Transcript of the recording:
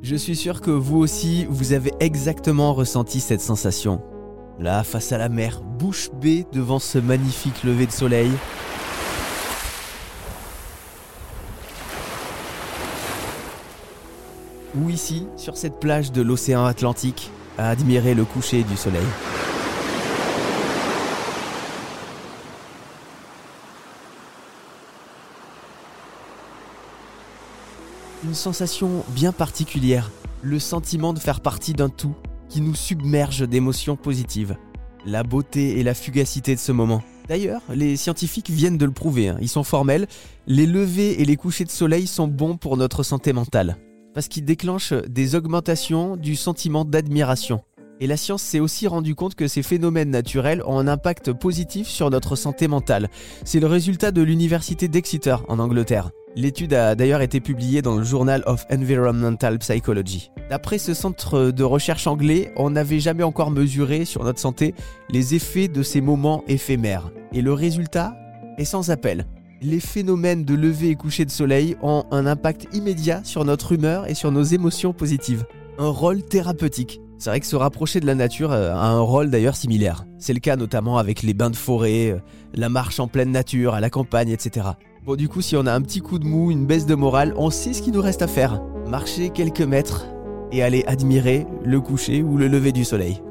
Je suis sûr que vous aussi, vous avez exactement ressenti cette sensation. Là, face à la mer, bouche bée devant ce magnifique lever de soleil. Ou ici, sur cette plage de l'océan Atlantique, à admirer le coucher du soleil. Une sensation bien particulière, le sentiment de faire partie d'un tout qui nous submerge d'émotions positives. La beauté et la fugacité de ce moment. D'ailleurs, les scientifiques viennent de le prouver, hein. ils sont formels, les levées et les couchers de soleil sont bons pour notre santé mentale, parce qu'ils déclenchent des augmentations du sentiment d'admiration. Et la science s'est aussi rendu compte que ces phénomènes naturels ont un impact positif sur notre santé mentale. C'est le résultat de l'université d'Exeter en Angleterre. L'étude a d'ailleurs été publiée dans le Journal of Environmental Psychology. D'après ce centre de recherche anglais, on n'avait jamais encore mesuré sur notre santé les effets de ces moments éphémères. Et le résultat est sans appel. Les phénomènes de lever et coucher de soleil ont un impact immédiat sur notre humeur et sur nos émotions positives. Un rôle thérapeutique. C'est vrai que se rapprocher de la nature euh, a un rôle d'ailleurs similaire. C'est le cas notamment avec les bains de forêt, euh, la marche en pleine nature, à la campagne, etc. Bon du coup si on a un petit coup de mou, une baisse de morale, on sait ce qu'il nous reste à faire. Marcher quelques mètres et aller admirer le coucher ou le lever du soleil.